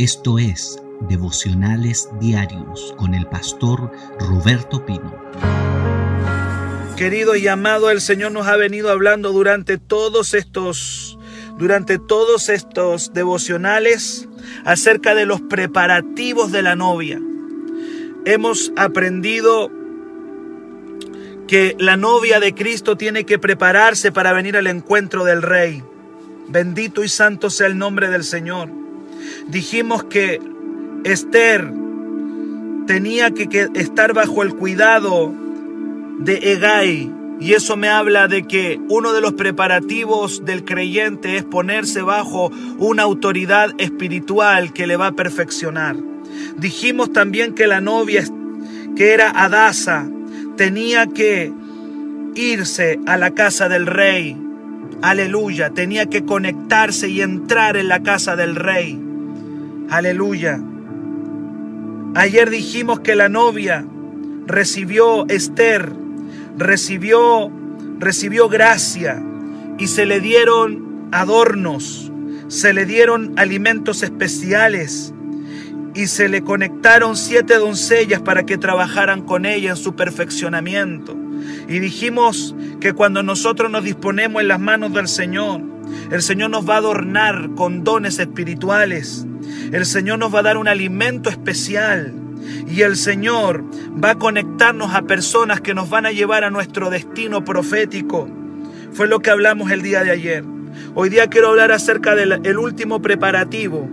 Esto es Devocionales Diarios con el pastor Roberto Pino. Querido y amado, el Señor nos ha venido hablando durante todos estos durante todos estos devocionales acerca de los preparativos de la novia. Hemos aprendido que la novia de Cristo tiene que prepararse para venir al encuentro del Rey. Bendito y santo sea el nombre del Señor. Dijimos que Esther tenía que, estar bajo el cuidado de Egay. Y eso me habla de que uno de los preparativos del creyente es ponerse bajo una autoridad espiritual que le va a perfeccionar. Dijimos también que la novia, que era Adasa, tenía que irse a la casa del rey. Aleluya, tenía que conectarse y entrar en la casa del rey. Aleluya. Ayer dijimos que la novia recibió Esther, recibió recibió gracia y se le dieron adornos, se le dieron alimentos especiales y se le conectaron siete doncellas para que trabajaran con ella en su perfeccionamiento. Y dijimos que cuando nosotros nos disponemos en las manos del Señor, el Señor nos va a adornar con dones espirituales. El Señor nos va a dar un alimento especial. Y el Señor va a conectarnos a personas que nos van a llevar a nuestro destino profético. Fue lo que hablamos el día de ayer. Hoy día quiero hablar acerca del último preparativo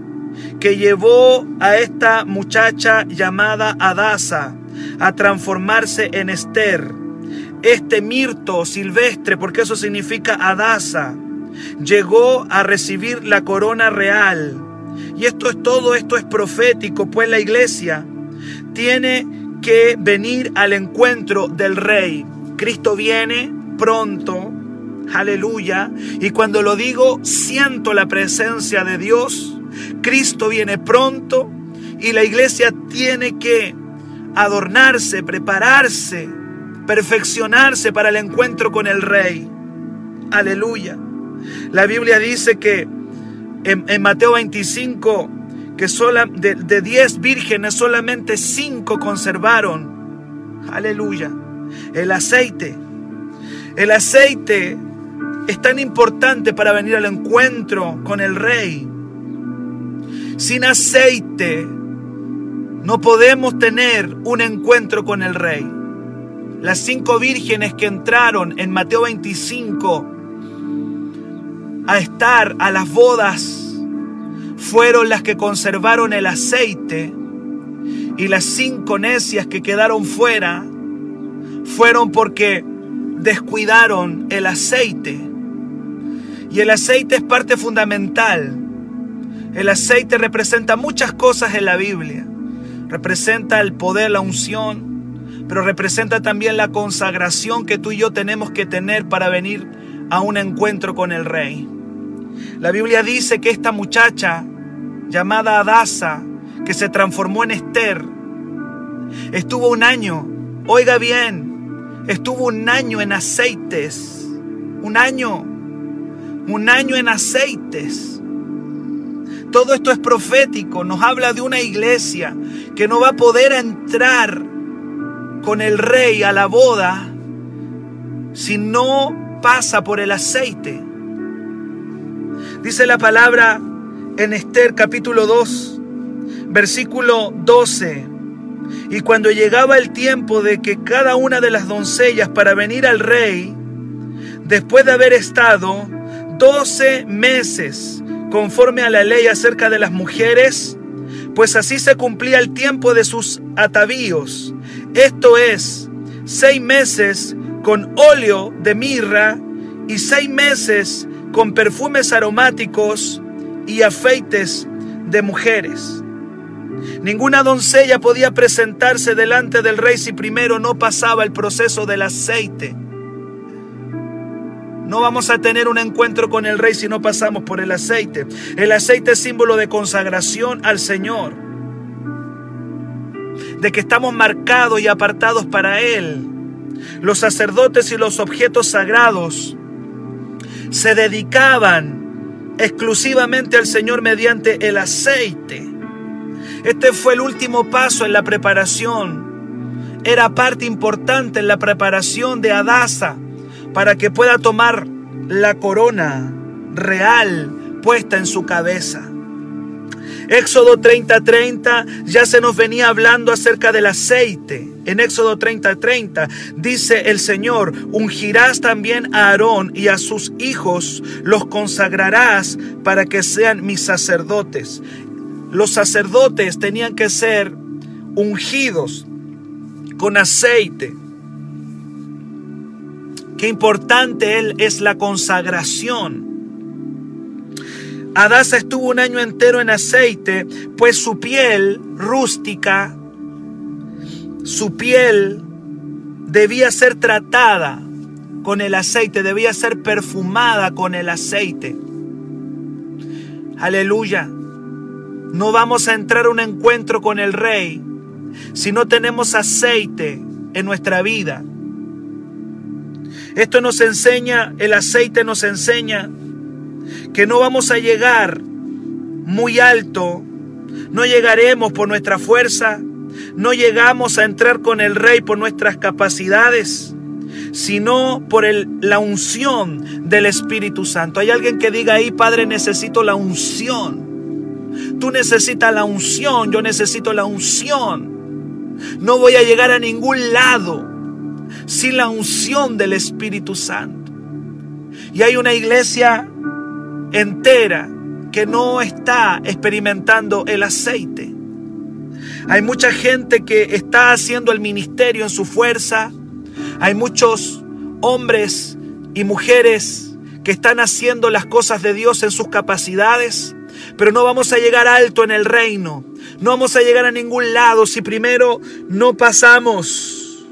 que llevó a esta muchacha llamada Adasa a transformarse en Esther. Este mirto silvestre, porque eso significa Adasa, llegó a recibir la corona real y esto es todo, esto es profético, pues la iglesia tiene que venir al encuentro del rey. Cristo viene pronto, aleluya, y cuando lo digo, siento la presencia de Dios. Cristo viene pronto y la iglesia tiene que adornarse, prepararse, perfeccionarse para el encuentro con el rey. Aleluya. La Biblia dice que en, Mateo 25 que sola, de, de 10 vírgenes solamente 5 conservaron. Aleluya. El aceite. El aceite es tan importante para venir al encuentro con el rey. Sin aceite no podemos tener un encuentro con el rey. Las cinco vírgenes que entraron en Mateo 25 a estar a las bodas fueron las que conservaron el aceite y las cinco necias que quedaron fuera fueron porque descuidaron el aceite. Y el aceite es parte fundamental. El aceite representa muchas cosas en la Biblia. Representa el poder, la unción, pero representa también la consagración que tú y yo tenemos que tener para venir a un encuentro con el Rey. La Biblia dice que esta muchacha llamada Adasa, que se transformó en Esther, estuvo un año, oiga bien, estuvo un año en aceites, un año, un año en aceites. Todo esto es profético, nos habla de una iglesia que no va a poder entrar con el rey a la boda si no pasa por el aceite. Dice la palabra en Esther capítulo 2, versículo 12. Y cuando llegaba el tiempo de que cada una de las doncellas para venir al rey, después de haber estado 12 meses conforme a la ley acerca de las mujeres, pues así se cumplía el tiempo de sus atavíos. Esto es, seis meses con óleo de mirra y seis meses con perfumes aromáticos y afeites de mujeres. Ninguna doncella podía presentarse delante del rey si primero no pasaba el proceso del aceite. No vamos a tener un encuentro con el rey si no pasamos por el aceite. El aceite es símbolo de consagración al Señor. De que estamos marcados y apartados para Él. Los sacerdotes y los objetos sagrados se dedicaban exclusivamente al Señor mediante el aceite. Este fue el último paso en la preparación. Era parte importante en la preparación de Adasa para que pueda tomar la corona real puesta en su cabeza. Éxodo 30:30 30, ya se nos venía hablando acerca del aceite. En Éxodo 30:30 30, dice el Señor, ungirás también a Aarón y a sus hijos, los consagrarás para que sean mis sacerdotes. Los sacerdotes tenían que ser ungidos con aceite. Qué importante es la consagración. Adasa estuvo un año entero en aceite, pues su piel rústica, su piel debía ser tratada con el aceite, debía ser perfumada con el aceite. Aleluya. No vamos a entrar a un encuentro con el rey si no tenemos aceite en nuestra vida. Esto nos enseña, el aceite nos enseña que no vamos a llegar muy alto, no llegaremos por nuestra fuerza, no llegamos a entrar con el rey por nuestras capacidades, sino por la unción del Espíritu Santo. Hay alguien que diga ahí, Padre, necesito la unción. Tú necesitas la unción, yo necesito la unción. No voy a llegar a ningún lado sin la unción del Espíritu Santo. Y hay una iglesia entera que no está experimentando el aceite. Hay mucha gente que está haciendo el ministerio en su fuerza. Hay muchos hombres y mujeres que están haciendo las cosas de Dios en sus capacidades, pero no vamos a llegar alto en el reino. No vamos a llegar a ningún lado si primero no pasamos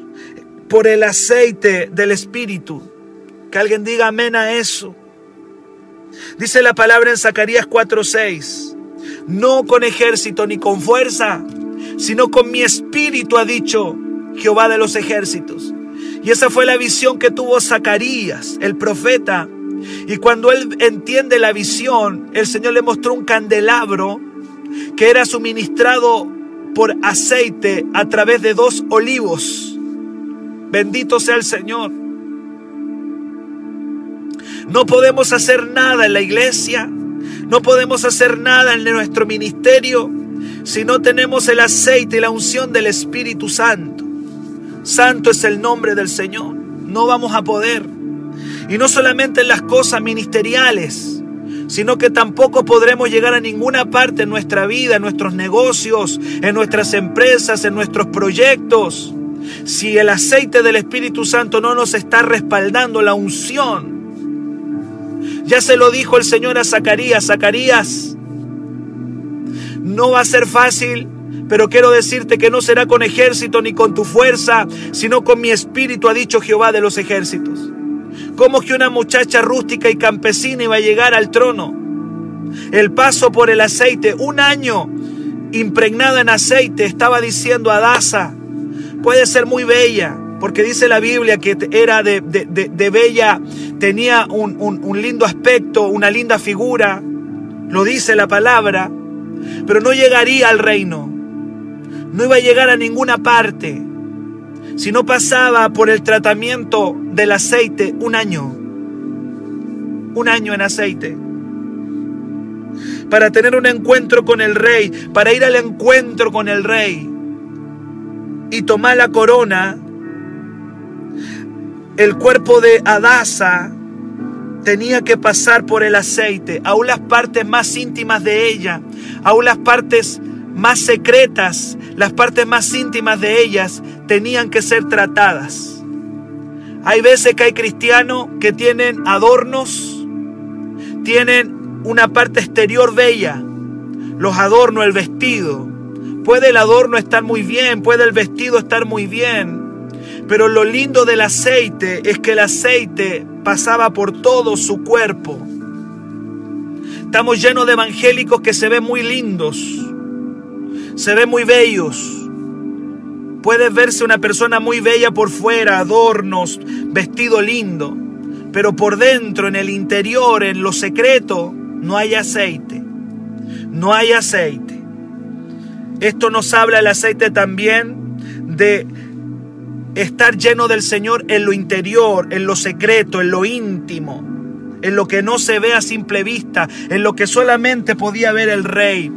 por el aceite del Espíritu. Que alguien diga amén a eso. Dice la palabra en Zacarías 4:6, no con ejército ni con fuerza, sino con mi espíritu ha dicho Jehová de los ejércitos. Y esa fue la visión que tuvo Zacarías, el profeta. Y cuando él entiende la visión, el Señor le mostró un candelabro que era suministrado por aceite a través de dos olivos. Bendito sea el Señor. No podemos hacer nada en la iglesia, no podemos hacer nada en nuestro ministerio si no tenemos el aceite y la unción del Espíritu Santo. Santo es el nombre del Señor. No vamos a poder. Y no solamente en las cosas ministeriales, sino que tampoco podremos llegar a ninguna parte en nuestra vida, en nuestros negocios, en nuestras empresas, en nuestros proyectos, si el aceite del Espíritu Santo no nos está respaldando la unción ya se lo dijo el Señor a Zacarías. Zacarías, no va a ser fácil, pero quiero decirte que no será con ejército ni con tu fuerza, sino con mi espíritu, ha dicho Jehová de los ejércitos. ¿Cómo que una muchacha rústica y campesina iba a llegar al trono? El paso por el aceite, un año impregnada en aceite, estaba diciendo a Daza, puede ser muy bella, porque dice la Biblia que era de, bella, tenía un, un lindo aspecto, una linda figura, lo dice la palabra, pero no llegaría al reino, no iba a llegar a ninguna parte, si no pasaba por el tratamiento del aceite un año, un año en aceite. Para tener un encuentro con el rey, para ir al encuentro con el rey y tomar la corona el cuerpo de Adasa tenía que pasar por el aceite, aún las partes más íntimas de ella, aún las partes más secretas, las partes más íntimas de ellas tenían que ser tratadas. Hay veces que hay cristianos que tienen adornos, tienen una parte exterior bella, los adornos, el vestido. Puede el adorno estar muy bien, puede el vestido estar muy bien, pero lo lindo del aceite es que el aceite pasaba por todo su cuerpo. Estamos llenos de evangélicos que se ven muy lindos, se ven muy bellos. Puede verse una persona muy bella por fuera, adornos, vestido lindo, pero por dentro, en el interior, en lo secreto, no hay aceite. No hay aceite. Esto nos habla el aceite también de estar lleno del Señor en lo interior, en lo secreto, en lo íntimo, en lo que no se ve a simple vista, en lo que solamente podía ver el rey.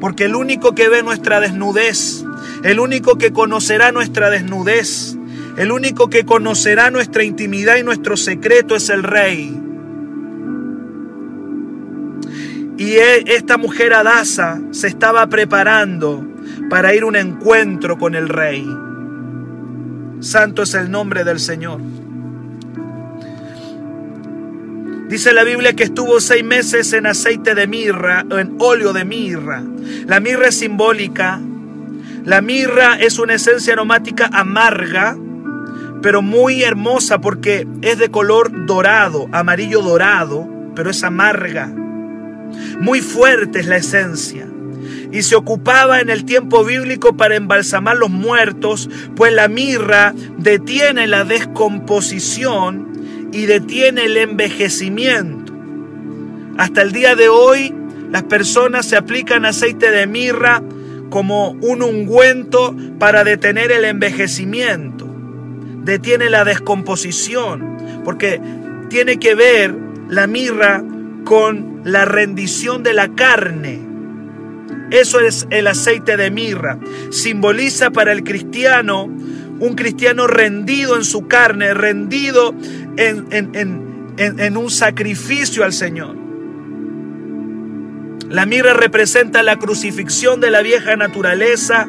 Porque el único que ve nuestra desnudez, el único que conocerá nuestra desnudez, el único que conocerá nuestra intimidad y nuestro secreto es el rey. Y e, esta mujer Adasa se estaba preparando para ir a un encuentro con el rey. Santo es el nombre del Señor. Dice la Biblia que estuvo seis meses en aceite de mirra, en óleo de mirra. La mirra es simbólica. La mirra es una esencia aromática amarga, pero muy hermosa porque es de color dorado, amarillo dorado, pero es amarga. Muy fuerte es la esencia y se ocupaba en el tiempo bíblico para embalsamar los muertos, pues la mirra detiene la descomposición y detiene el envejecimiento. Hasta el día de hoy las personas se aplican aceite de mirra como un ungüento para detener el envejecimiento. Detiene la descomposición, porque tiene que ver la mirra con la rendición de la carne. Eso es el aceite de mirra. Simboliza para el cristiano un cristiano rendido en su carne, rendido en, un sacrificio al Señor. La mirra representa la crucifixión de la vieja naturaleza,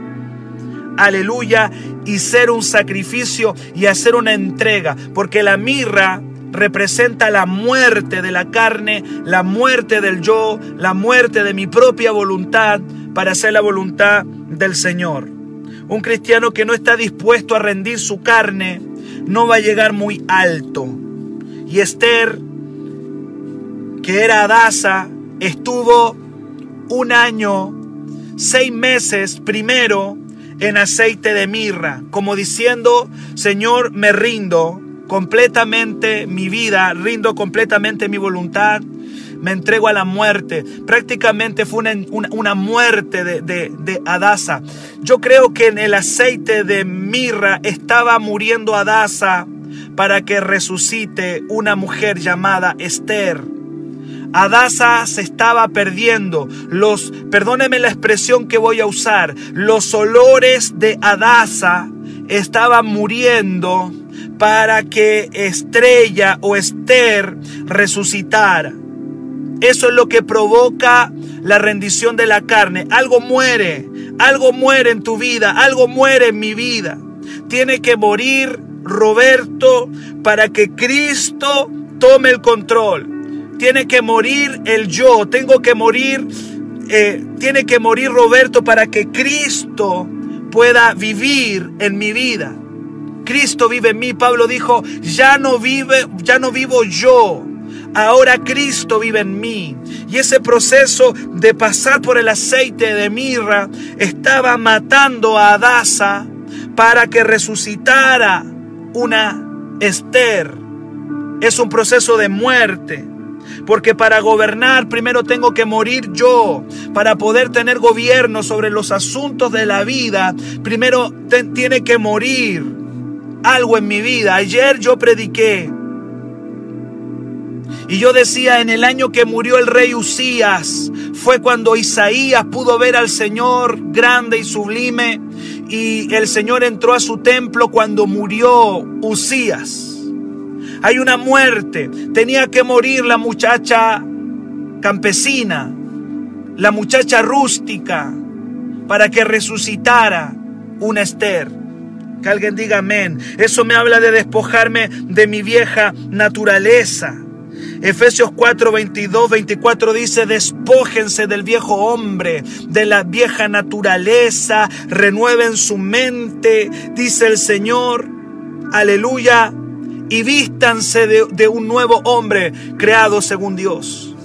aleluya, y ser un sacrificio y hacer una entrega, porque la mirra representa la muerte de la carne, la muerte del yo, la muerte de mi propia voluntad para hacer la voluntad del Señor. Un cristiano que no está dispuesto a rendir su carne no va a llegar muy alto. Y Esther, que era Adasa, estuvo un año, seis meses primero en aceite de mirra, como diciendo, Señor, me rindo, completamente mi vida, rindo completamente mi voluntad, me entrego a la muerte. Prácticamente fue una, muerte de, de, de, Adasa. Yo creo que en el aceite de mirra estaba muriendo Adasa para que resucite una mujer llamada Esther. Adasa se estaba perdiendo. Los, perdóneme la expresión que voy a usar, los olores de Adasa estaban muriendo para que Estrella o Esther resucitara. Eso es lo que provoca la rendición de la carne. Algo muere, algo muere en tu vida, algo muere en mi vida. Tiene que morir Roberto para que Cristo tome el control. Tiene que morir el yo, tengo que morir, eh, tiene que morir Roberto para que Cristo pueda vivir en mi vida. Cristo vive en mí. Pablo dijo, ya no vive, ya no vivo yo. Ahora Cristo vive en mí. Y ese proceso de pasar por el aceite de mirra estaba matando a Adasa para que resucitara una Esther. Es un proceso de muerte. Porque para gobernar primero tengo que morir yo. Para poder tener gobierno sobre los asuntos de la vida, primero tiene que morir algo en mi vida. Ayer yo prediqué y yo decía, en el año que murió el rey Usías, fue cuando Isaías pudo ver al Señor grande y sublime y el Señor entró a su templo cuando murió Usías. Hay una muerte, tenía que morir la muchacha campesina, la muchacha rústica, para que resucitara una Esther. Que alguien diga amén. Eso me habla de despojarme de mi vieja naturaleza. Efesios 4, 22, 24 dice, despójense del viejo hombre, de la vieja naturaleza, renueven su mente, dice el Señor, aleluya, y vístanse de, de un nuevo hombre creado según Dios.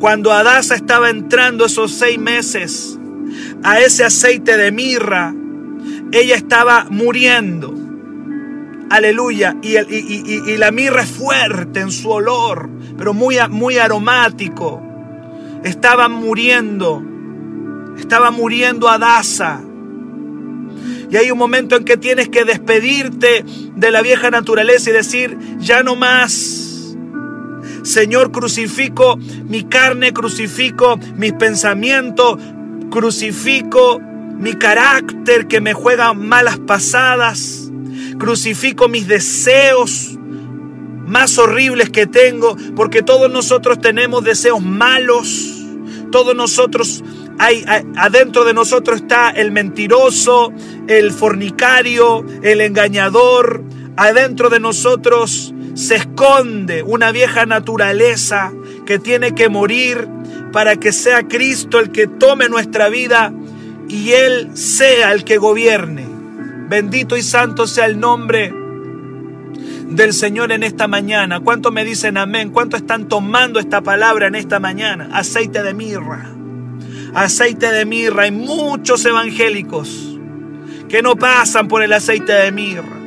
Cuando Adasa estaba entrando esos seis meses a ese aceite de mirra, ella estaba muriendo. Aleluya. Y, la mirra es fuerte en su olor, pero muy, muy aromático. Estaban muriendo. Estaba muriendo Adasa. Y hay un momento en que tienes que despedirte de la vieja naturaleza y decir, ya no más. Señor, crucifico mi carne, crucifico mis pensamientos, crucifico mi carácter que me juega malas pasadas, crucifico mis deseos más horribles que tengo, porque todos nosotros tenemos deseos malos, todos nosotros hay, adentro de nosotros está el mentiroso, el fornicario, el engañador. Adentro de nosotros se esconde una vieja naturaleza que tiene que morir para que sea Cristo el que tome nuestra vida y Él sea el que gobierne. Bendito y santo sea el nombre del Señor en esta mañana. ¿Cuánto me dicen amén? ¿Cuánto están tomando esta palabra en esta mañana? Aceite de mirra. Aceite de mirra. Hay muchos evangélicos que no pasan por el aceite de mirra,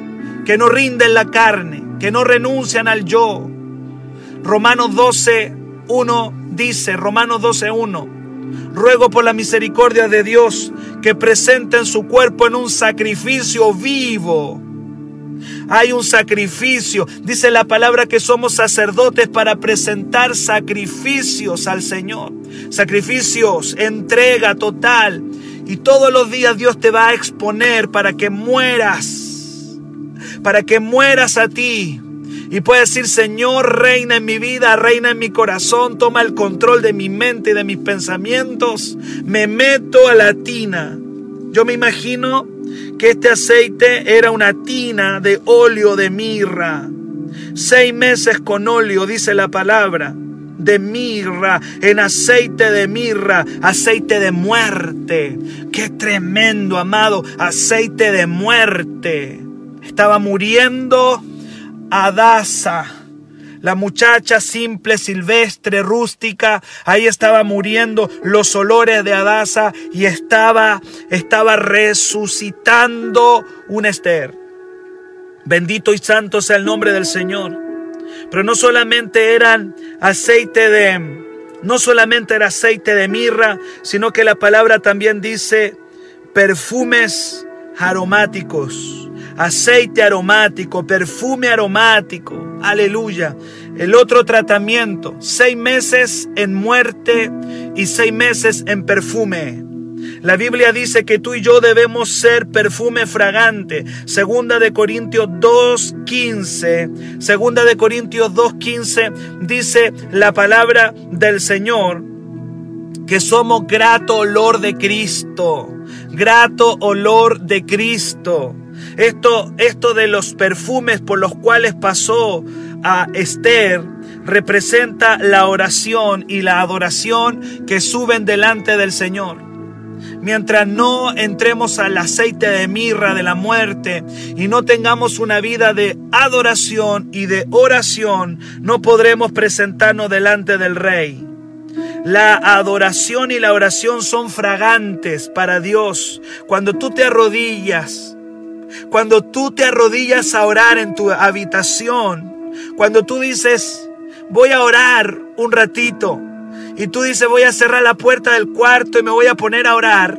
que no rinden la carne, que no renuncian al yo. Romanos 12, 1 dice, Romanos 12, 1. Ruego por la misericordia de Dios que presenten su cuerpo en un sacrificio vivo hay un sacrificio. Dice la palabra que somos sacerdotes para presentar sacrificios al Señor. Sacrificios, entrega total. Y todos los días Dios te va a exponer para que mueras. Para que mueras a ti. Y puedes decir, Señor, reina en mi vida, reina en mi corazón, toma el control de mi mente y de mis pensamientos. Me meto a la tina. Yo me imagino que este aceite era una tina de óleo de mirra. Seis meses con óleo, dice la palabra, de mirra, en aceite de mirra, aceite de muerte. Qué tremendo, amado, aceite de muerte. Estaba muriendo Adasa la muchacha simple, silvestre, rústica, ahí estaba muriendo los olores de Adasa y estaba, estaba resucitando un Esther. Bendito y santo sea el nombre del Señor. Pero no solamente eran aceite de, no solamente era aceite de mirra, sino que la palabra también dice perfumes aromáticos aceite aromático, perfume aromático. Aleluya. El otro tratamiento, seis meses en muerte y seis meses en perfume. La Biblia dice que tú y yo debemos ser perfume fragante. Segunda de Corintios 2.15. Segunda de Corintios 2.15 dice la palabra del Señor que somos grato olor de Cristo. Grato olor de Cristo. Esto, esto de los perfumes por los cuales pasó a Esther representa la oración y la adoración que suben delante del Señor. Mientras no entremos al aceite de mirra de la muerte y no tengamos una vida de adoración y de oración, no podremos presentarnos delante del Rey. La adoración y la oración son fragantes para Dios. Cuando tú te arrodillas, cuando tú te arrodillas a orar en tu habitación, cuando tú dices, voy a orar un ratito, y tú dices, voy a cerrar la puerta del cuarto y me voy a poner a orar,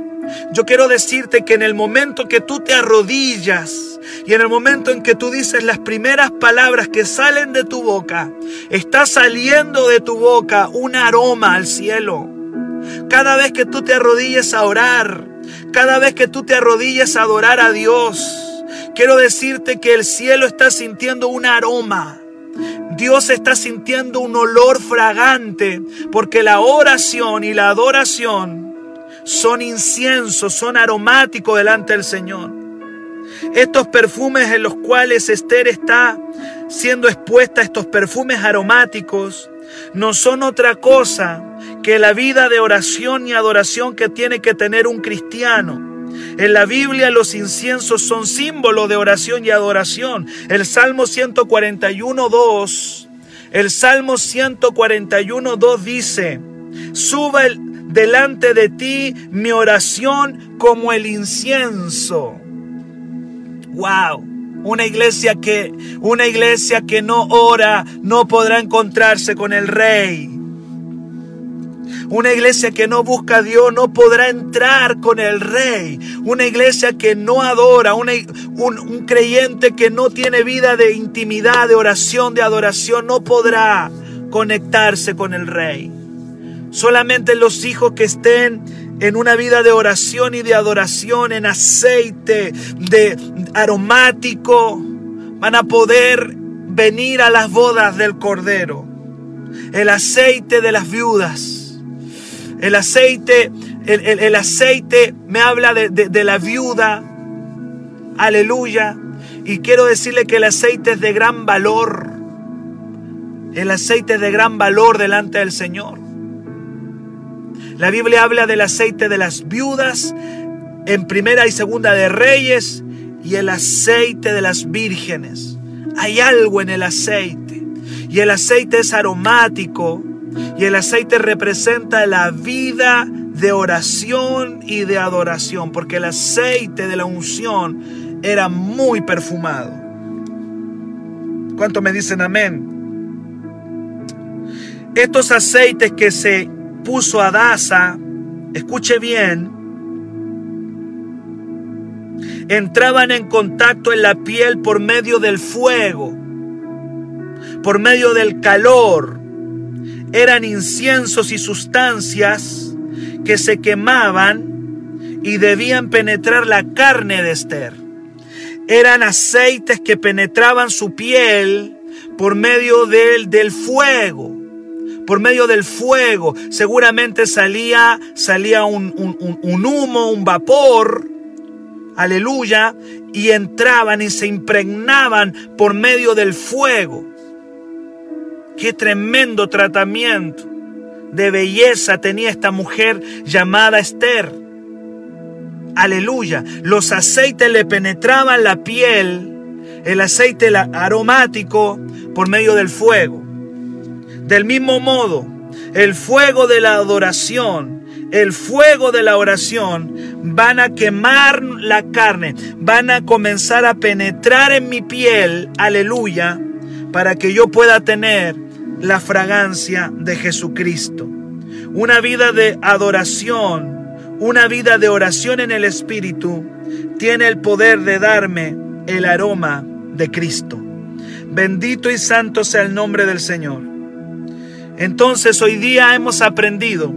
yo quiero decirte que en el momento que tú te arrodillas y en el momento en que tú dices las primeras palabras que salen de tu boca, está saliendo de tu boca un aroma al cielo. Cada vez que tú te arrodilles a orar, cada vez que tú te arrodilles a adorar a Dios, quiero decirte que el cielo está sintiendo un aroma. Dios está sintiendo un olor fragante porque la oración y la adoración son inciensos, son aromáticos delante del Señor. Estos perfumes en los cuales Esther está siendo expuesta, estos perfumes aromáticos, no son otra cosa que la vida de oración y adoración que tiene que tener un cristiano. En la Biblia los inciensos son símbolo de oración y adoración. El Salmo 141.2, el Salmo 141.2 dice, suba delante de ti mi oración como el incienso. Wow. Una iglesia que una iglesia que no ora no podrá encontrarse con el rey. Una iglesia que no busca a Dios no podrá entrar con el rey. Una iglesia que no adora, un, un creyente que no tiene vida de intimidad, de oración, de adoración, no podrá conectarse con el rey. Solamente los hijos que estén en una vida de oración y de adoración, en aceite de aromático, van a poder venir a las bodas del Cordero. El aceite de las viudas. El aceite, el, aceite me habla de, de la viuda. Aleluya. Y quiero decirle que el aceite es de gran valor. El aceite es de gran valor delante del Señor. La Biblia habla del aceite de las viudas en primera y segunda de Reyes y el aceite de las vírgenes. Hay algo en el aceite. Y el aceite es aromático. Y el aceite representa la vida de oración y de adoración. Porque el aceite de la unción era muy perfumado. ¿Cuánto me dicen amén? Estos aceites que se puso a Daza, escuche bien, entraban en contacto en la piel por medio del fuego, por medio del calor. Eran inciensos y sustancias que se quemaban y debían penetrar la carne de Esther. Eran aceites que penetraban su piel por medio del, del fuego por medio del fuego. Seguramente salía, salía un, un humo, un vapor aleluya, y entraban y se impregnaban por medio del fuego. Qué tremendo tratamiento de belleza tenía esta mujer llamada Esther. Aleluya. Los aceites le penetraban la piel, el aceite aromático por medio del fuego. Del mismo modo, el fuego de la adoración el fuego de la oración, van a quemar la carne, van a comenzar a penetrar en mi piel, aleluya, para que yo pueda tener la fragancia de Jesucristo. Una vida de adoración, una vida de oración en el Espíritu, tiene el poder de darme el aroma de Cristo. Bendito y santo sea el nombre del Señor. Entonces hoy día hemos aprendido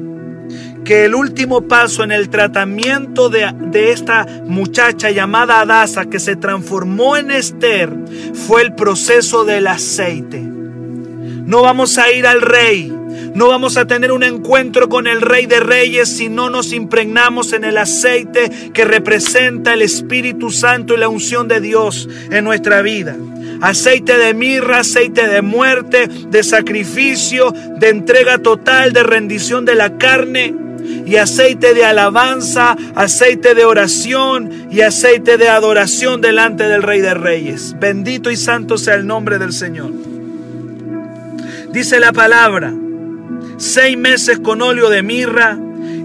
que el último paso en el tratamiento de, esta muchacha llamada Adasa que se transformó en Esther fue el proceso del aceite. No vamos a ir al rey, no vamos a tener un encuentro con el Rey de Reyes si no nos impregnamos en el aceite que representa el Espíritu Santo y la unción de Dios en nuestra vida. Aceite de mirra, aceite de muerte, de sacrificio, de entrega total, de rendición de la carne y aceite de alabanza, aceite de oración y aceite de adoración delante del Rey de Reyes. Bendito y santo sea el nombre del Señor. Dice la palabra, seis meses con óleo de mirra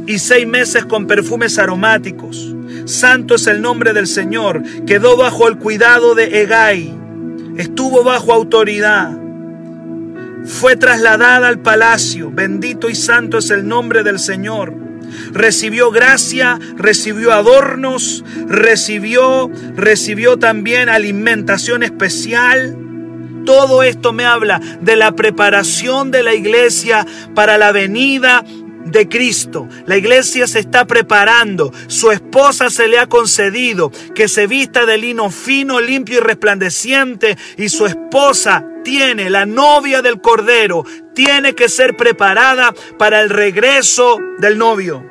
y seis meses con perfumes aromáticos. Santo es el nombre del Señor. Quedó bajo el cuidado de Egay. Estuvo bajo autoridad fue trasladada al palacio. Bendito y santo es el nombre del Señor. Recibió gracia, recibió adornos, recibió, recibió también alimentación especial. Todo esto me habla de la preparación de la iglesia para la venida de Cristo. La iglesia se está preparando. Su esposa se le ha concedido que se vista de lino fino, limpio y resplandeciente. Y su esposa tiene, la novia del Cordero, tiene que ser preparada para el regreso del novio.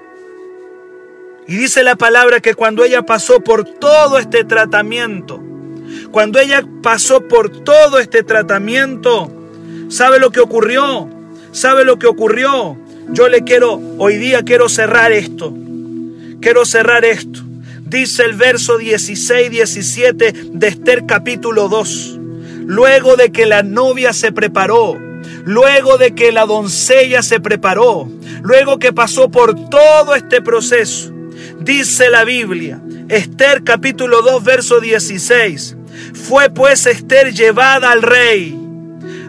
Y dice la palabra que cuando ella pasó por todo este tratamiento, cuando ella pasó por todo este tratamiento, ¿sabe lo que ocurrió? ¿Sabe lo que ocurrió? Yo le quiero, hoy día quiero cerrar esto. Quiero cerrar esto. Dice el verso 16, 17 de Esther capítulo 2. Luego de que la novia se preparó, luego de que la doncella se preparó, luego que pasó por todo este proceso, dice la Biblia, Esther capítulo 2, verso 16. Fue pues Esther llevada al rey,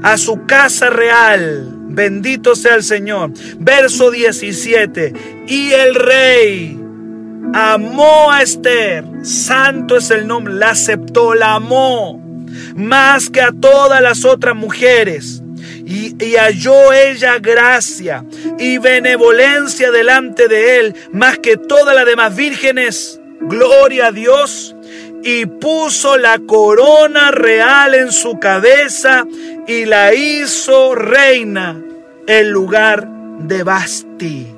a su casa real, Bendito sea el Señor. Verso 17. Y el rey amó a Esther. Santo es el nombre. La aceptó, la amó. Más que a todas las otras mujeres. Y, halló ella gracia y benevolencia delante de él, más que todas las demás vírgenes. Gloria a Dios y puso la corona real en su cabeza y la hizo reina en lugar de Basti.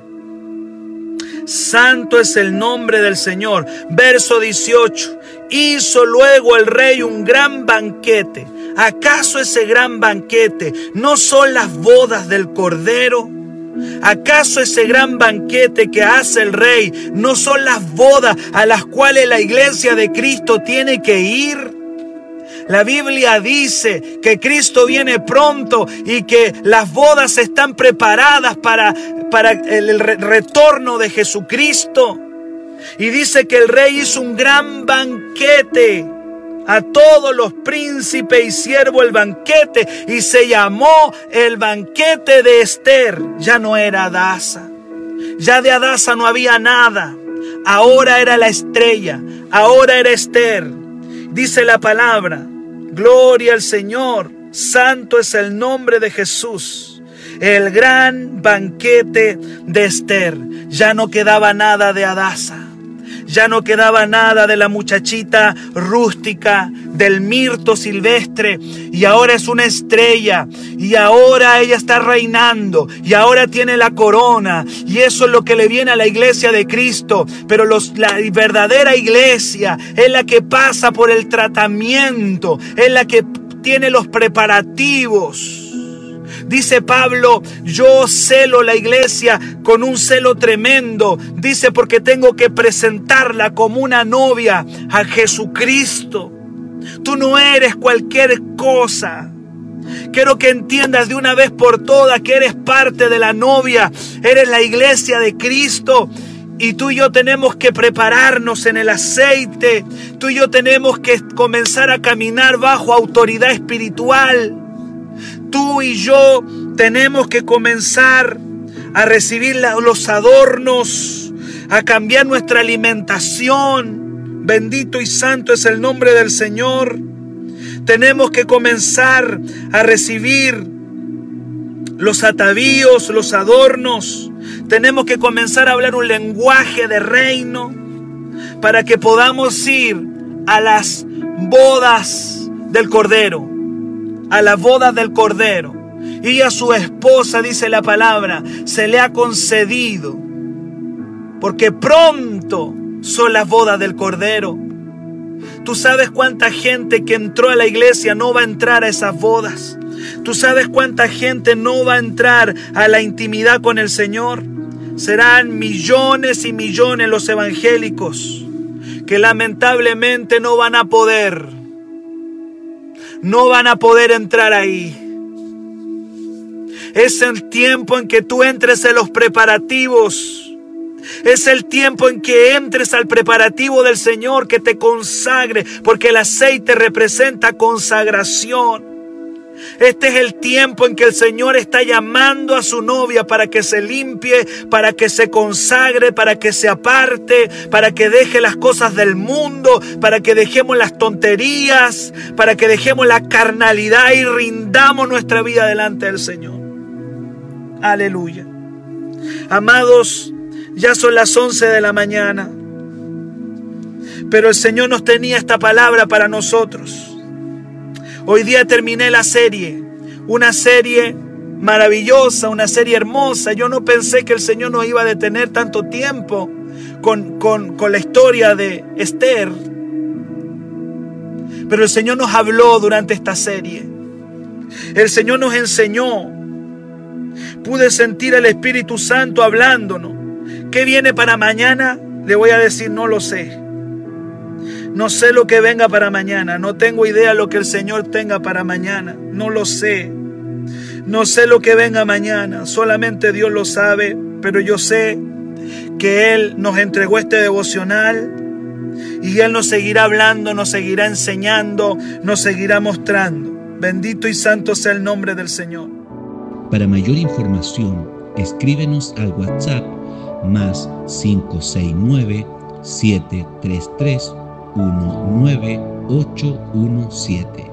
Santo es el nombre del Señor. Verso 18. Hizo luego el rey un gran banquete. ¿Acaso ese gran banquete no son las bodas del Cordero? ¿Acaso ese gran banquete que hace el rey no son las bodas a las cuales la iglesia de Cristo tiene que ir? La Biblia dice que Cristo viene pronto y que las bodas están preparadas para, para el retorno de Jesucristo. Y dice que el rey hizo un gran banquete a todos los príncipes y siervos el banquete y se llamó el banquete de Esther. Ya no era Adasa. Ya de Adasa no había nada. Ahora era la estrella. Ahora era Esther. Dice la palabra. Gloria al Señor. Santo es el nombre de Jesús. El gran banquete de Esther. Ya no quedaba nada de Adasa. Ya no quedaba nada de la muchachita rústica, del mirto silvestre, y ahora es una estrella, y ahora ella está reinando, y ahora tiene la corona, y eso es lo que le viene a la iglesia de Cristo. Pero los, la verdadera iglesia es la que pasa por el tratamiento, es la que tiene los preparativos Dice Pablo, yo celo la iglesia con un celo tremendo. Dice porque tengo que presentarla como una novia a Jesucristo. Tú no eres cualquier cosa. Quiero que entiendas de una vez por todas que eres parte de la novia, eres la iglesia de Cristo. Y tú y yo tenemos que prepararnos en el aceite. Tú y yo tenemos que comenzar a caminar bajo autoridad espiritual tú y yo tenemos que comenzar a recibir los adornos, a cambiar nuestra alimentación. Bendito y santo es el nombre del Señor. Tenemos que comenzar a recibir los atavíos, los adornos. Tenemos que comenzar a hablar un lenguaje de reino para que podamos ir a las bodas del Cordero a la boda del Cordero. Y a su esposa, dice la palabra, se le ha concedido. Porque pronto son las bodas del Cordero. Tú sabes cuánta gente que entró a la iglesia no va a entrar a esas bodas. Tú sabes cuánta gente no va a entrar a la intimidad con el Señor. Serán millones y millones los evangélicos que lamentablemente no van a poder no van a poder entrar ahí. Es el tiempo en que tú entres en los preparativos. Es el tiempo en que entres al preparativo del Señor, que te consagre, porque el aceite representa consagración. Este es el tiempo en que el Señor está llamando a su novia para que se limpie, para que se consagre, para que se aparte, para que deje las cosas del mundo, para que dejemos las tonterías, para que dejemos la carnalidad y rindamos nuestra vida delante del Señor. Aleluya. Amados, ya son las 11 de la mañana, pero el Señor nos tenía esta palabra para nosotros. Hoy día terminé la serie, una serie maravillosa, una serie hermosa. Yo no pensé que el Señor nos iba a detener tanto tiempo con, con, con la historia de Esther. Pero el Señor nos habló durante esta serie. El Señor nos enseñó. Pude sentir el Espíritu Santo hablándonos. ¿Qué viene para mañana? Le voy a decir, no lo sé. No sé lo que venga para mañana. No tengo idea lo que el Señor tenga para mañana. No lo sé. No sé lo que venga mañana. Solamente Dios lo sabe. Pero yo sé que Él nos entregó este devocional. Y Él nos seguirá hablando, nos seguirá enseñando, nos seguirá mostrando. Bendito y santo sea el nombre del Señor. Para mayor información, escríbenos al WhatsApp más 569 733 19817